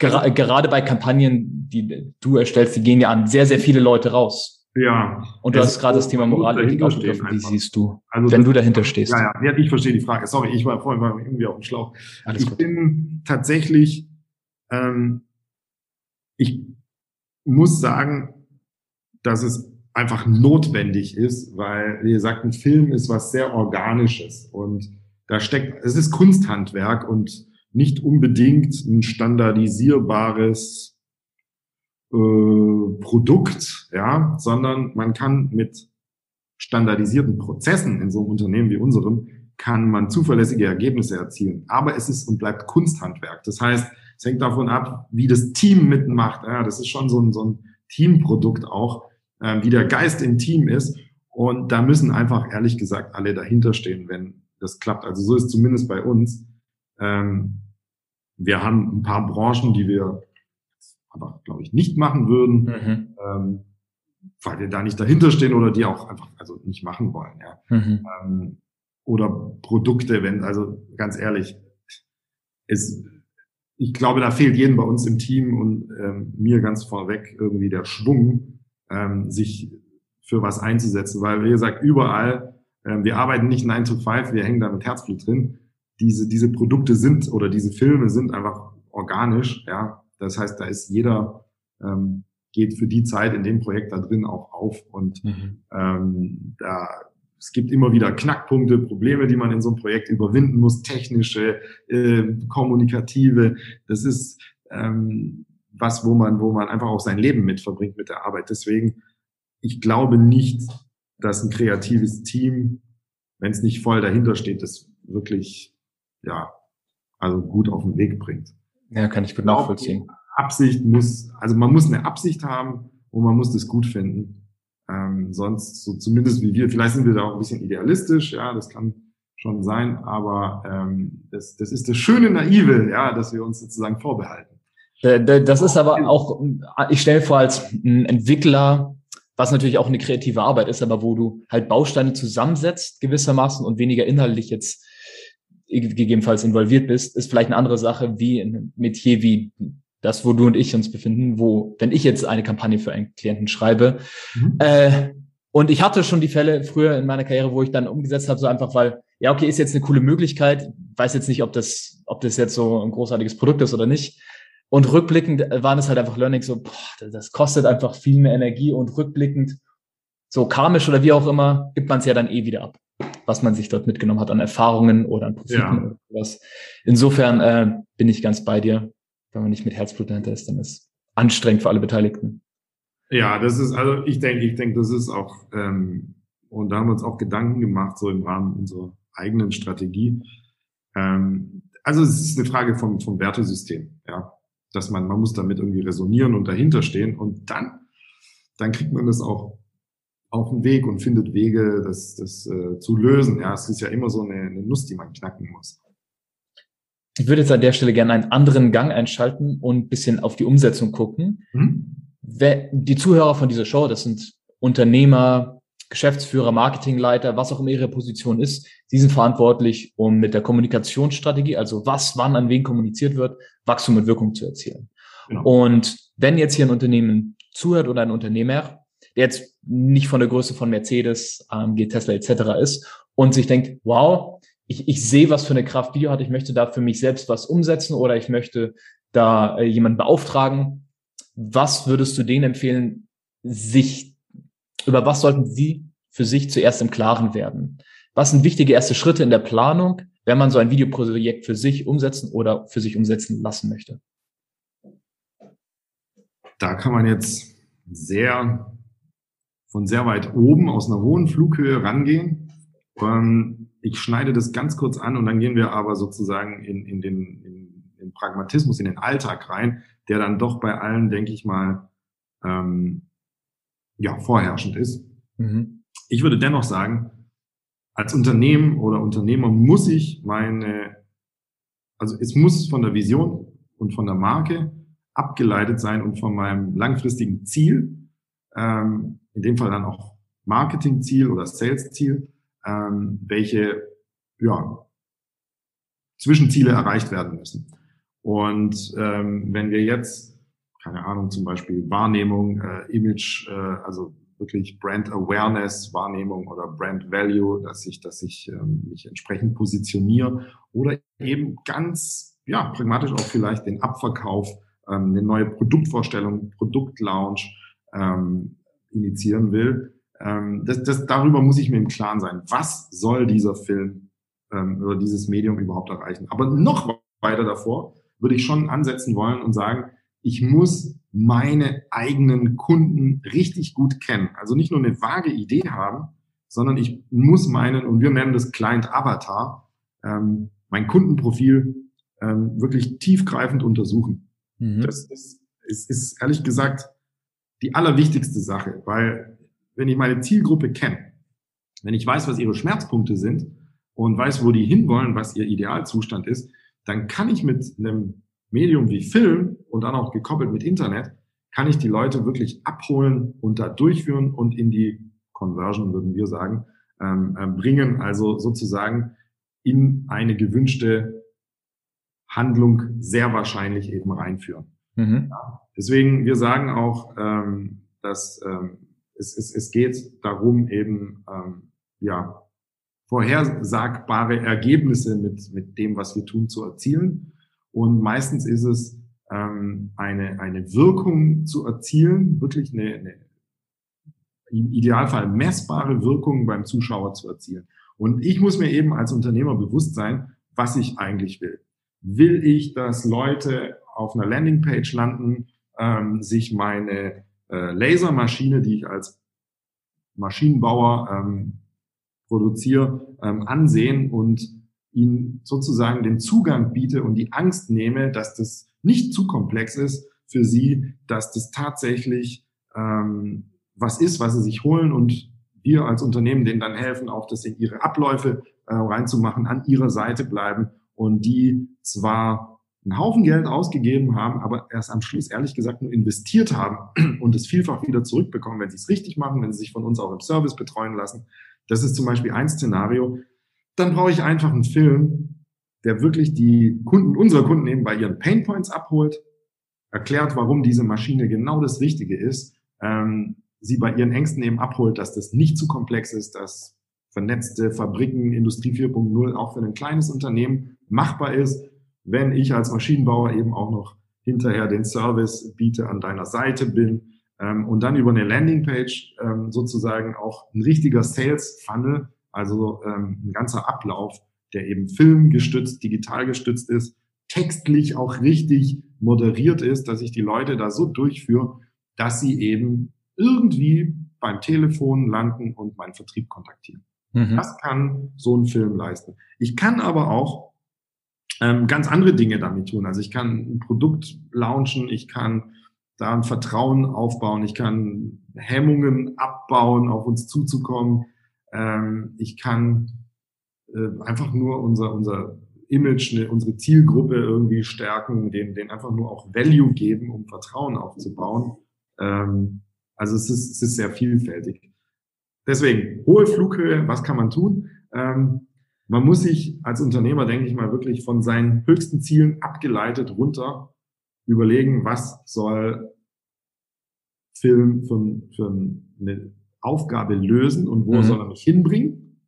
Ger also gerade bei Kampagnen, die du erstellst, die gehen ja an sehr, sehr viele Leute raus. Ja. Und du hast gerade das Thema Moralethik aufgegriffen. Wie siehst du, also wenn du dahinter stehst? Ja, ja, ich verstehe die Frage. Sorry, ich war vorhin irgendwie auf dem Schlauch. Alles ich gut. bin tatsächlich, ähm, ich muss sagen, dass es einfach notwendig ist, weil, wie gesagt, ein Film ist was sehr Organisches und da steckt, es ist Kunsthandwerk und nicht unbedingt ein standardisierbares äh, Produkt, ja, sondern man kann mit standardisierten Prozessen in so einem Unternehmen wie unserem kann man zuverlässige Ergebnisse erzielen. Aber es ist und bleibt Kunsthandwerk. Das heißt, es hängt davon ab, wie das Team mitmacht. Ja, das ist schon so ein, so ein Teamprodukt auch, äh, wie der Geist im Team ist. Und da müssen einfach ehrlich gesagt alle dahinter stehen, wenn das klappt. Also so ist zumindest bei uns. Ähm, wir haben ein paar Branchen, die wir aber, glaube ich, nicht machen würden, mhm. ähm, weil wir da nicht dahinter stehen oder die auch einfach also nicht machen wollen. Ja. Mhm. Ähm, oder Produkte, wenn, also ganz ehrlich, ist, ich glaube, da fehlt jedem bei uns im Team und ähm, mir ganz vorweg irgendwie der Schwung, ähm, sich für was einzusetzen, weil, wie gesagt, überall, ähm, wir arbeiten nicht 9 to 5, wir hängen da mit Herzblut drin. Diese, diese Produkte sind oder diese Filme sind einfach organisch, ja. Das heißt, da ist jeder, ähm, geht für die Zeit in dem Projekt da drin auch auf und mhm. ähm, da es gibt immer wieder Knackpunkte, Probleme, die man in so einem Projekt überwinden muss, technische, äh, kommunikative. Das ist ähm, was, wo man, wo man einfach auch sein Leben mit verbringt mit der Arbeit. Deswegen ich glaube nicht, dass ein kreatives Team, wenn es nicht voll dahinter steht, das wirklich, ja, also gut auf den Weg bringt. Ja, kann ich gut nachvollziehen. Absicht muss, also man muss eine Absicht haben und man muss das gut finden. Ähm, sonst, so zumindest wie wir, vielleicht sind wir da auch ein bisschen idealistisch, ja, das kann schon sein, aber ähm, das, das ist das schöne Naive, ja, dass wir uns sozusagen vorbehalten. Äh, das ist aber auch, ich stelle vor, als Entwickler was natürlich auch eine kreative Arbeit ist, aber wo du halt Bausteine zusammensetzt gewissermaßen und weniger inhaltlich jetzt gegebenenfalls involviert bist, ist vielleicht eine andere Sache wie ein Metier wie das, wo du und ich uns befinden, wo, wenn ich jetzt eine Kampagne für einen Klienten schreibe, mhm. äh, und ich hatte schon die Fälle früher in meiner Karriere, wo ich dann umgesetzt habe, so einfach, weil, ja, okay, ist jetzt eine coole Möglichkeit, weiß jetzt nicht, ob das, ob das jetzt so ein großartiges Produkt ist oder nicht. Und rückblickend waren es halt einfach Learning so, boah, das kostet einfach viel mehr Energie und rückblickend, so karmisch oder wie auch immer, gibt man es ja dann eh wieder ab, was man sich dort mitgenommen hat an Erfahrungen oder an Profiten ja. oder was. Insofern äh, bin ich ganz bei dir. Wenn man nicht mit Herzblut dahinter ist, dann ist anstrengend für alle Beteiligten. Ja, das ist, also ich denke, ich denke, das ist auch, ähm, und da haben wir uns auch Gedanken gemacht, so im Rahmen unserer eigenen Strategie. Ähm, also es ist eine Frage vom, vom Wertesystem, ja dass man, man muss damit irgendwie resonieren und dahinter stehen und dann, dann kriegt man das auch auf den Weg und findet Wege, das, das äh, zu lösen. Ja, es ist ja immer so eine, eine Nuss, die man knacken muss. Ich würde jetzt an der Stelle gerne einen anderen Gang einschalten und ein bisschen auf die Umsetzung gucken. Mhm. Die Zuhörer von dieser Show, das sind Unternehmer, Geschäftsführer, Marketingleiter, was auch immer ihre Position ist, sie sind verantwortlich, um mit der Kommunikationsstrategie, also was, wann, an wen kommuniziert wird, Wachstum und Wirkung zu erzielen. Genau. Und wenn jetzt hier ein Unternehmen zuhört oder ein Unternehmer, der jetzt nicht von der Größe von Mercedes, AMG, Tesla etc. ist und sich denkt, wow, ich, ich sehe, was für eine Kraft Video hat, ich möchte da für mich selbst was umsetzen oder ich möchte da äh, jemanden beauftragen. Was würdest du denen empfehlen, sich über was sollten Sie für sich zuerst im Klaren werden? Was sind wichtige erste Schritte in der Planung, wenn man so ein Videoprojekt für sich umsetzen oder für sich umsetzen lassen möchte? Da kann man jetzt sehr von sehr weit oben aus einer hohen Flughöhe rangehen. Ähm, ich schneide das ganz kurz an und dann gehen wir aber sozusagen in, in, den, in den Pragmatismus, in den Alltag rein, der dann doch bei allen, denke ich mal, ähm, ja, vorherrschend ist. Mhm. Ich würde dennoch sagen, als Unternehmen oder Unternehmer muss ich meine, also es muss von der Vision und von der Marke abgeleitet sein und von meinem langfristigen Ziel, ähm, in dem Fall dann auch Marketingziel oder Sales-Ziel, ähm, welche ja, Zwischenziele erreicht werden müssen. Und ähm, wenn wir jetzt keine Ahnung, zum Beispiel Wahrnehmung, äh, Image, äh, also wirklich Brand Awareness, Wahrnehmung oder Brand Value, dass ich, dass ich ähm, mich entsprechend positioniere oder eben ganz, ja, pragmatisch auch vielleicht den Abverkauf, ähm, eine neue Produktvorstellung, Produktlaunch ähm, initiieren will. Ähm, das, das, darüber muss ich mir im Klaren sein. Was soll dieser Film ähm, oder dieses Medium überhaupt erreichen? Aber noch weiter davor würde ich schon ansetzen wollen und sagen, ich muss meine eigenen Kunden richtig gut kennen. Also nicht nur eine vage Idee haben, sondern ich muss meinen, und wir nennen das Client Avatar, ähm, mein Kundenprofil ähm, wirklich tiefgreifend untersuchen. Mhm. Das, das ist, ist ehrlich gesagt die allerwichtigste Sache, weil wenn ich meine Zielgruppe kenne, wenn ich weiß, was ihre Schmerzpunkte sind und weiß, wo die hinwollen, was ihr Idealzustand ist, dann kann ich mit einem Medium wie Film und dann auch gekoppelt mit Internet, kann ich die Leute wirklich abholen und da durchführen und in die Conversion, würden wir sagen, ähm, äh, bringen, also sozusagen in eine gewünschte Handlung sehr wahrscheinlich eben reinführen. Mhm. Deswegen, wir sagen auch, ähm, dass ähm, es, es, es geht darum, eben ähm, ja, vorhersagbare Ergebnisse mit, mit dem, was wir tun, zu erzielen. Und meistens ist es ähm, eine, eine Wirkung zu erzielen, wirklich eine, eine im Idealfall messbare Wirkung beim Zuschauer zu erzielen. Und ich muss mir eben als Unternehmer bewusst sein, was ich eigentlich will. Will ich, dass Leute auf einer Landingpage landen, ähm, sich meine äh, Lasermaschine, die ich als Maschinenbauer ähm, produziere, ähm, ansehen und ihnen sozusagen den Zugang biete und die Angst nehme, dass das nicht zu komplex ist für sie, dass das tatsächlich ähm, was ist, was sie sich holen und wir als Unternehmen denen dann helfen, auch das in ihre Abläufe äh, reinzumachen, an ihrer Seite bleiben und die zwar einen Haufen Geld ausgegeben haben, aber erst am Schluss ehrlich gesagt nur investiert haben und es vielfach wieder zurückbekommen, wenn sie es richtig machen, wenn sie sich von uns auch im Service betreuen lassen. Das ist zum Beispiel ein Szenario. Dann brauche ich einfach einen Film, der wirklich die Kunden, unsere Kunden eben bei ihren Painpoints abholt, erklärt, warum diese Maschine genau das Richtige ist, ähm, sie bei ihren Ängsten eben abholt, dass das nicht zu komplex ist, dass vernetzte Fabriken, Industrie 4.0 auch für ein kleines Unternehmen machbar ist, wenn ich als Maschinenbauer eben auch noch hinterher den Service biete, an deiner Seite bin ähm, und dann über eine Landingpage ähm, sozusagen auch ein richtiger Sales Funnel, also ähm, ein ganzer Ablauf, der eben filmgestützt, digital gestützt ist, textlich auch richtig moderiert ist, dass ich die Leute da so durchführe, dass sie eben irgendwie beim Telefon landen und meinen Vertrieb kontaktieren. Mhm. Das kann so ein Film leisten. Ich kann aber auch ähm, ganz andere Dinge damit tun. Also ich kann ein Produkt launchen, ich kann da ein Vertrauen aufbauen, ich kann Hemmungen abbauen, auf uns zuzukommen. Ähm, ich kann äh, einfach nur unser, unser Image, ne, unsere Zielgruppe irgendwie stärken, denen, denen einfach nur auch Value geben, um Vertrauen aufzubauen. Ähm, also es ist, es ist sehr vielfältig. Deswegen, hohe Flughöhe, was kann man tun? Ähm, man muss sich als Unternehmer, denke ich mal, wirklich von seinen höchsten Zielen abgeleitet runter überlegen, was soll Film für, für eine Aufgabe lösen und wo mhm. soll er mich hinbringen?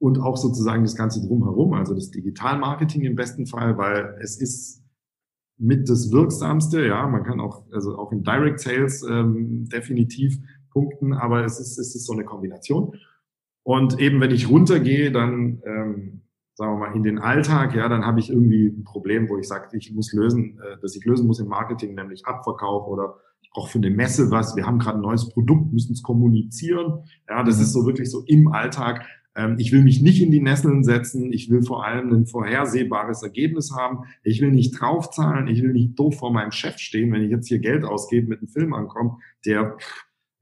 Und auch sozusagen das Ganze drumherum, also das Digitalmarketing im besten Fall, weil es ist mit das Wirksamste. Ja, man kann auch, also auch in Direct Sales ähm, definitiv punkten, aber es ist, es ist so eine Kombination. Und eben, wenn ich runtergehe, dann, ähm, sagen wir mal, in den Alltag, ja, dann habe ich irgendwie ein Problem, wo ich sage, ich muss lösen, äh, dass ich lösen muss im Marketing, nämlich Abverkauf oder ich brauche für eine Messe was, wir haben gerade ein neues Produkt, müssen es kommunizieren. Ja, das mhm. ist so wirklich so im Alltag ähm, ich will mich nicht in die Nesseln setzen. Ich will vor allem ein vorhersehbares Ergebnis haben. Ich will nicht draufzahlen. Ich will nicht doof vor meinem Chef stehen, wenn ich jetzt hier Geld ausgebe, mit einem Film ankomme, der,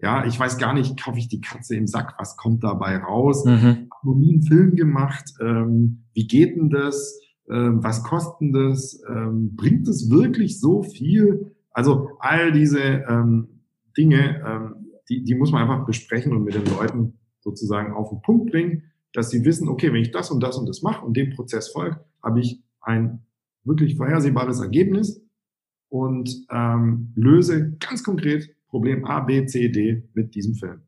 ja, ich weiß gar nicht, kaufe ich die Katze im Sack, was kommt dabei raus? Mhm. Hab noch nie einen Film gemacht. Ähm, wie geht denn das? Ähm, was kostet das? Ähm, bringt es wirklich so viel? Also all diese ähm, Dinge, ähm, die, die muss man einfach besprechen und mit den Leuten sozusagen auf den Punkt bringen, dass sie wissen, okay, wenn ich das und das und das mache und dem Prozess folge, habe ich ein wirklich vorhersehbares Ergebnis und ähm, löse ganz konkret Problem A, B, C, D mit diesem Film.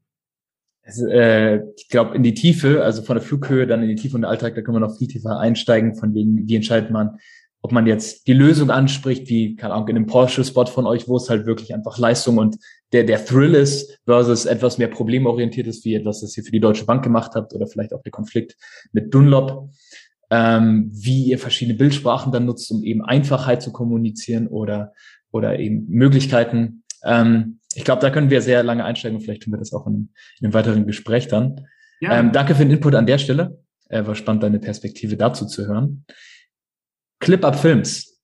Also, äh, ich glaube, in die Tiefe, also von der Flughöhe dann in die Tiefe und den Alltag, da können wir noch viel tiefer einsteigen, von wegen, wie entscheidet man, ob man jetzt die Lösung anspricht, wie, keine Ahnung, in einem Porsche-Spot von euch, wo es halt wirklich einfach Leistung und der, der Thrill ist, versus etwas mehr problemorientiert ist, wie etwas, das ihr für die Deutsche Bank gemacht habt oder vielleicht auch der Konflikt mit Dunlop, ähm, wie ihr verschiedene Bildsprachen dann nutzt, um eben Einfachheit zu kommunizieren oder, oder eben Möglichkeiten Ähm, ich glaube, da können wir sehr lange einsteigen. Vielleicht tun wir das auch in, in einem weiteren Gespräch dann. Ja. Ähm, danke für den Input an der Stelle. Äh, war spannend, deine Perspektive dazu zu hören. Clip Up Films.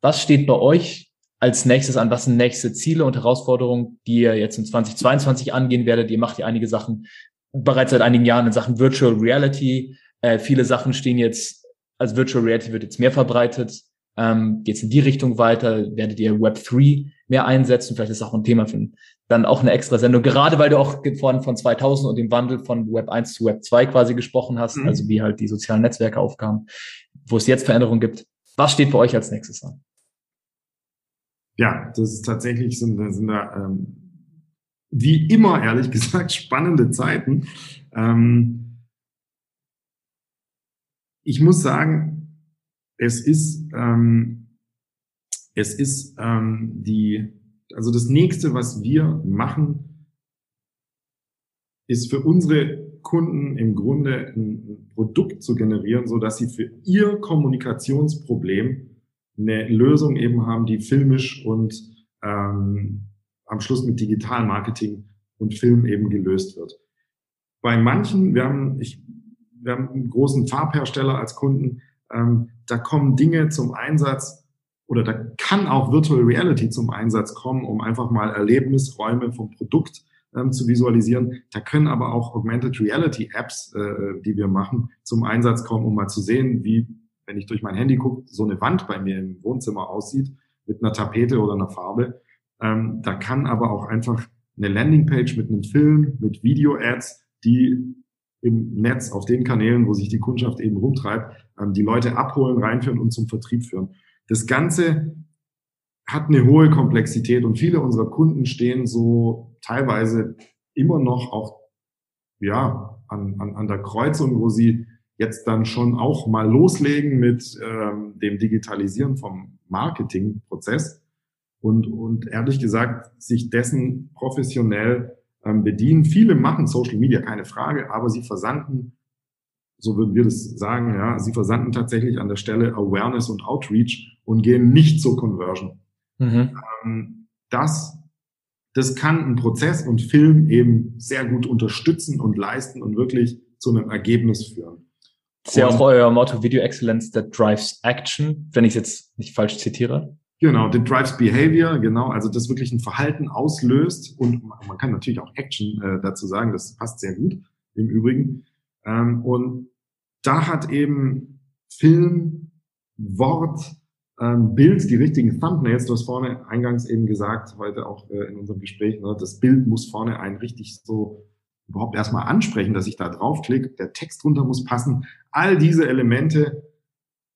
Was steht bei euch als nächstes an? Was sind nächste Ziele und Herausforderungen, die ihr jetzt in 2022 angehen werdet? Ihr macht ja einige Sachen bereits seit einigen Jahren in Sachen Virtual Reality. Äh, viele Sachen stehen jetzt, also Virtual Reality wird jetzt mehr verbreitet. Ähm, Geht es in die Richtung weiter? Werdet ihr Web3 mehr einsetzen? Vielleicht ist auch ein Thema für dann auch eine extra Sendung, gerade weil du auch vorhin von 2000 und dem Wandel von Web 1 zu Web 2 quasi gesprochen hast, mhm. also wie halt die sozialen Netzwerke aufkamen, wo es jetzt Veränderungen gibt. Was steht für euch als nächstes an? Ja, das ist tatsächlich sind, sind da ähm, wie immer ehrlich gesagt spannende Zeiten. Ähm, ich muss sagen, es ist ähm, es ist ähm, die also das nächste, was wir machen, ist für unsere Kunden im Grunde ein Produkt zu generieren, so dass sie für ihr Kommunikationsproblem eine Lösung eben haben, die filmisch und ähm, am Schluss mit Digitalmarketing und Film eben gelöst wird. Bei manchen, wir haben, ich, wir haben einen großen Farbhersteller als Kunden, ähm, da kommen Dinge zum Einsatz, oder da kann auch Virtual Reality zum Einsatz kommen, um einfach mal Erlebnisräume vom Produkt ähm, zu visualisieren. Da können aber auch Augmented Reality Apps, äh, die wir machen, zum Einsatz kommen, um mal zu sehen, wie, wenn ich durch mein Handy gucke, so eine Wand bei mir im Wohnzimmer aussieht mit einer Tapete oder einer Farbe. Ähm, da kann aber auch einfach eine Landingpage mit einem Film, mit Video-Ads, die im Netz auf den Kanälen, wo sich die Kundschaft eben rumtreibt, ähm, die Leute abholen, reinführen und zum Vertrieb führen. Das Ganze hat eine hohe Komplexität und viele unserer Kunden stehen so teilweise immer noch auch ja an, an, an der Kreuzung, wo sie jetzt dann schon auch mal loslegen mit ähm, dem Digitalisieren vom Marketingprozess und, und ehrlich gesagt sich dessen professionell ähm, bedienen. Viele machen Social Media, keine Frage, aber sie versanden so würden wir das sagen, ja, sie versanden tatsächlich an der Stelle Awareness und Outreach und gehen nicht zur Conversion. Mhm. Ähm, das, das kann ein Prozess und Film eben sehr gut unterstützen und leisten und wirklich zu einem Ergebnis führen. Das ist ja auch euer Motto Video Excellence that drives action, wenn ich es jetzt nicht falsch zitiere. Genau, that drives behavior, genau, also das wirklich ein Verhalten auslöst und man kann natürlich auch Action äh, dazu sagen, das passt sehr gut im Übrigen. Ähm, und da hat eben Film, Wort, ähm, Bild, die richtigen Thumbnails, du hast vorne eingangs eben gesagt, heute auch äh, in unserem Gespräch, ne, das Bild muss vorne einen richtig so überhaupt erstmal ansprechen, dass ich da draufklicke, der Text drunter muss passen. All diese Elemente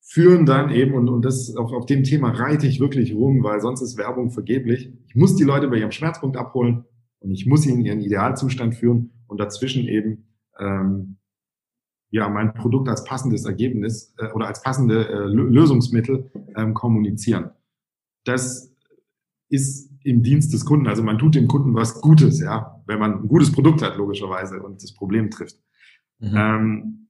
führen dann eben, und, und das auf, auf dem Thema reite ich wirklich rum, weil sonst ist Werbung vergeblich. Ich muss die Leute bei ihrem Schmerzpunkt abholen und ich muss sie in ihren Idealzustand führen und dazwischen eben ähm, ja mein Produkt als passendes Ergebnis äh, oder als passende äh, Lösungsmittel ähm, kommunizieren. Das ist im Dienst des Kunden. Also man tut dem Kunden was Gutes, ja, wenn man ein gutes Produkt hat, logischerweise, und das Problem trifft. Mhm. Ähm,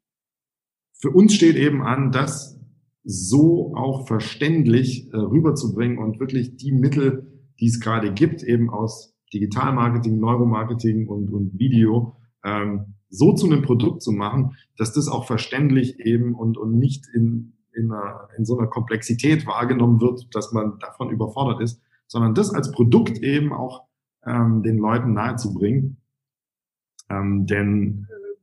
für uns steht eben an, das so auch verständlich äh, rüberzubringen und wirklich die Mittel, die es gerade gibt, eben aus Digitalmarketing, Neuromarketing und, und Video, ähm, so zu einem Produkt zu machen, dass das auch verständlich eben und, und nicht in, in, einer, in so einer Komplexität wahrgenommen wird, dass man davon überfordert ist, sondern das als Produkt eben auch ähm, den Leuten nahezubringen. Ähm, denn äh,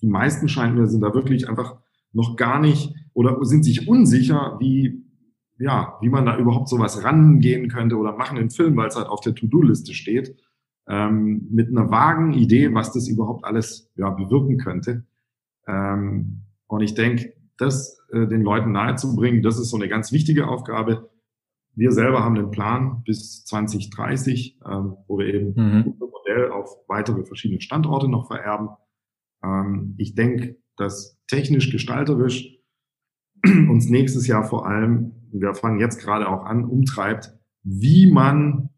die meisten scheinen mir sind da wirklich einfach noch gar nicht oder sind sich unsicher, wie ja, wie man da überhaupt sowas rangehen könnte oder machen im Film, weil es halt auf der To-Do-Liste steht ähm, mit einer vagen Idee, was das überhaupt alles ja, bewirken könnte. Ähm, und ich denke, das äh, den Leuten nahezubringen, das ist so eine ganz wichtige Aufgabe. Wir selber haben den Plan bis 2030, ähm, wo wir eben mhm. unser Modell auf weitere verschiedene Standorte noch vererben. Ähm, ich denke, dass technisch gestalterisch uns nächstes Jahr vor allem, wir fangen jetzt gerade auch an, umtreibt, wie man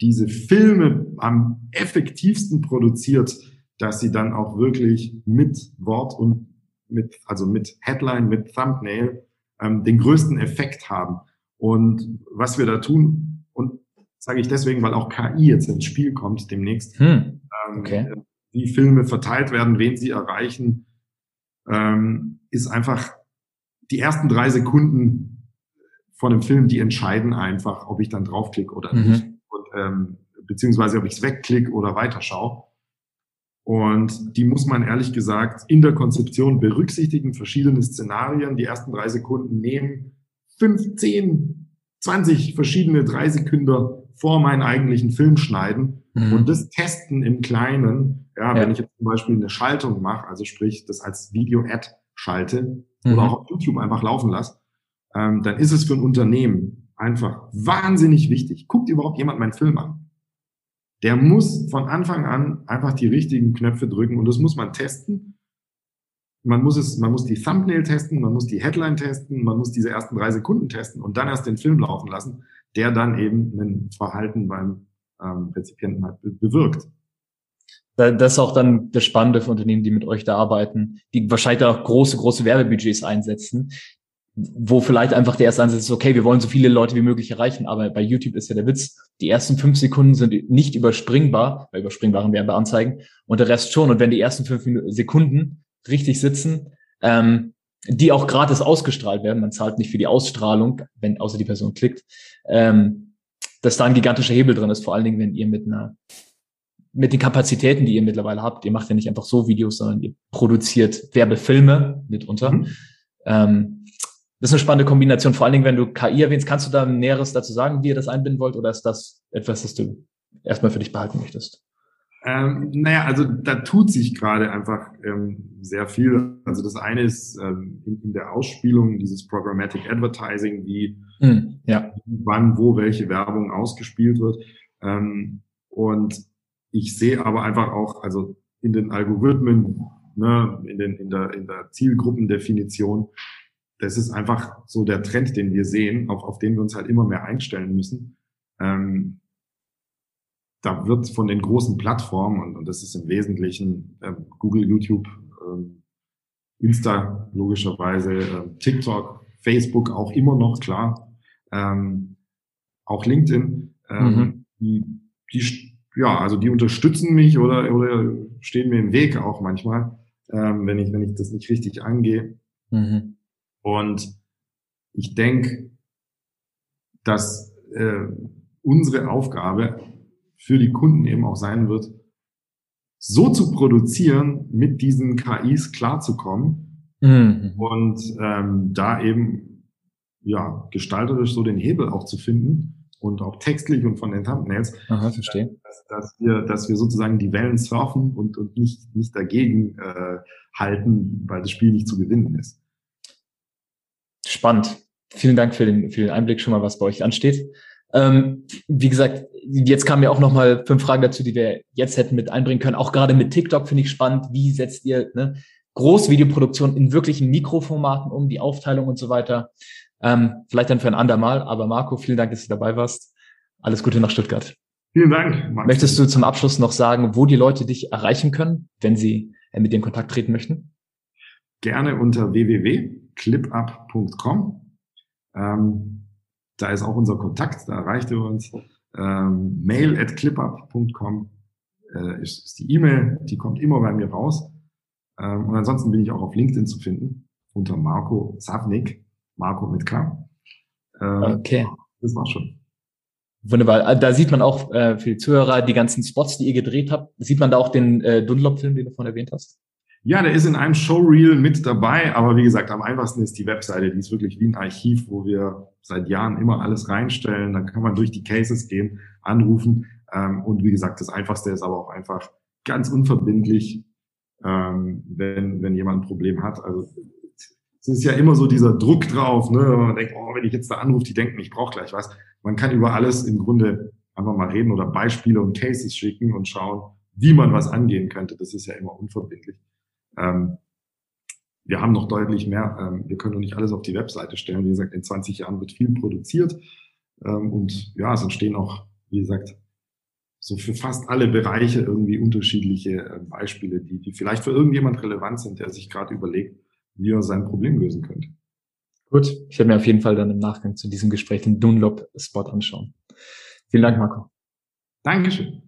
diese Filme am effektivsten produziert, dass sie dann auch wirklich mit Wort und mit, also mit Headline, mit Thumbnail ähm, den größten Effekt haben. Und was wir da tun, und sage ich deswegen, weil auch KI jetzt ins Spiel kommt demnächst. Hm. Ähm, okay. Wie Filme verteilt werden, wen sie erreichen, ähm, ist einfach die ersten drei Sekunden von einem Film, die entscheiden einfach, ob ich dann draufklicke oder mhm. nicht. Und, ähm, beziehungsweise ob ich es wegklicke oder weiterschaue. Und die muss man ehrlich gesagt in der Konzeption berücksichtigen, verschiedene Szenarien, die ersten drei Sekunden nehmen, 15, 20 verschiedene drei Sekunden vor meinen eigentlichen Film schneiden mhm. und das testen im Kleinen. Ja, ja, wenn ich jetzt zum Beispiel eine Schaltung mache, also sprich das als Video-Ad schalte mhm. oder auch auf YouTube einfach laufen lasse, ähm, dann ist es für ein Unternehmen einfach wahnsinnig wichtig. Guckt überhaupt jemand meinen Film an? Der muss von Anfang an einfach die richtigen Knöpfe drücken und das muss man testen. Man muss es, man muss die Thumbnail testen, man muss die Headline testen, man muss diese ersten drei Sekunden testen und dann erst den Film laufen lassen, der dann eben ein Verhalten beim ähm, Rezipienten halt bewirkt. Das ist auch dann das Spannende für Unternehmen, die mit euch da arbeiten, die wahrscheinlich auch große, große Werbebudgets einsetzen, wo vielleicht einfach der erste Ansatz ist, okay, wir wollen so viele Leute wie möglich erreichen, aber bei YouTube ist ja der Witz, die ersten fünf Sekunden sind nicht überspringbar, bei überspringbaren Werbeanzeigen, und der Rest schon. Und wenn die ersten fünf Sekunden richtig sitzen, ähm, die auch gratis ausgestrahlt werden, man zahlt nicht für die Ausstrahlung, wenn außer die Person klickt, ähm, dass da ein gigantischer Hebel drin ist, vor allen Dingen, wenn ihr mit einer mit den Kapazitäten, die ihr mittlerweile habt, ihr macht ja nicht einfach so Videos, sondern ihr produziert Werbefilme mitunter. Mhm. Ähm, das ist eine spannende Kombination, vor allen Dingen, wenn du KI erwähnst. Kannst du da Näheres dazu sagen, wie ihr das einbinden wollt, oder ist das etwas, das du erstmal für dich behalten möchtest? Ähm, naja, also da tut sich gerade einfach ähm, sehr viel. Also das eine ist ähm, in, in, der Ausspielung dieses Programmatic Advertising, wie hm, ja. wann, wo welche Werbung ausgespielt wird. Ähm, und ich sehe aber einfach auch, also in den Algorithmen, ne, in, den, in, der, in der Zielgruppendefinition, das ist einfach so der Trend, den wir sehen, auf, auf den wir uns halt immer mehr einstellen müssen. Ähm, da wird von den großen Plattformen, und, und das ist im Wesentlichen ähm, Google, YouTube, ähm, Insta logischerweise, äh, TikTok, Facebook auch immer noch, klar, ähm, auch LinkedIn, ähm, mhm. die, die, ja, also die unterstützen mich oder, oder stehen mir im Weg auch manchmal, ähm, wenn ich, wenn ich das nicht richtig angehe. Mhm. Und ich denke, dass äh, unsere Aufgabe für die Kunden eben auch sein wird, so zu produzieren, mit diesen KIs klarzukommen mhm. und ähm, da eben ja gestalterisch so den Hebel auch zu finden und auch textlich und von den Thumbnails, Aha, verstehe. Dass, dass, wir, dass wir sozusagen die Wellen surfen und, und nicht, nicht dagegen äh, halten, weil das Spiel nicht zu gewinnen ist. Spannend. Vielen Dank für den, für den Einblick schon mal, was bei euch ansteht. Ähm, wie gesagt, jetzt kamen ja auch noch mal fünf Fragen dazu, die wir jetzt hätten mit einbringen können. Auch gerade mit TikTok finde ich spannend. Wie setzt ihr ne, Großvideoproduktion in wirklichen Mikroformaten um, die Aufteilung und so weiter? Ähm, vielleicht dann für ein andermal. Aber Marco, vielen Dank, dass du dabei warst. Alles Gute nach Stuttgart. Vielen Dank. Max. Möchtest du zum Abschluss noch sagen, wo die Leute dich erreichen können, wenn sie äh, mit dir in Kontakt treten möchten? Gerne unter www clipup.com. Ähm, da ist auch unser Kontakt, da erreicht ihr uns. Ähm, mail at clipup.com äh, ist, ist, die E-Mail, die kommt immer bei mir raus. Ähm, und ansonsten bin ich auch auf LinkedIn zu finden, unter Marco Savnik, Marco mit K. Ähm, okay. Das war's schon. Wunderbar. Also da sieht man auch äh, für die Zuhörer die ganzen Spots, die ihr gedreht habt. Sieht man da auch den äh, Dunlop-Film, den du vorhin erwähnt hast? Ja, der ist in einem Showreel mit dabei, aber wie gesagt, am einfachsten ist die Webseite, die ist wirklich wie ein Archiv, wo wir seit Jahren immer alles reinstellen. Dann kann man durch die Cases gehen, anrufen. Ähm, und wie gesagt, das Einfachste ist aber auch einfach ganz unverbindlich, ähm, wenn, wenn jemand ein Problem hat. Also es ist ja immer so dieser Druck drauf, ne? man denkt, oh, wenn ich jetzt da anrufe, die denken, ich brauche gleich was. Man kann über alles im Grunde einfach mal reden oder Beispiele und Cases schicken und schauen, wie man was angehen könnte. Das ist ja immer unverbindlich. Ähm, wir haben noch deutlich mehr. Ähm, wir können noch nicht alles auf die Webseite stellen. Wie gesagt, in 20 Jahren wird viel produziert. Ähm, und ja, es entstehen auch, wie gesagt, so für fast alle Bereiche irgendwie unterschiedliche äh, Beispiele, die, die vielleicht für irgendjemand relevant sind, der sich gerade überlegt, wie er sein Problem lösen könnte. Gut, ich werde mir auf jeden Fall dann im Nachgang zu diesem Gespräch den Dunlop-Spot anschauen. Vielen Dank, Marco. Dankeschön.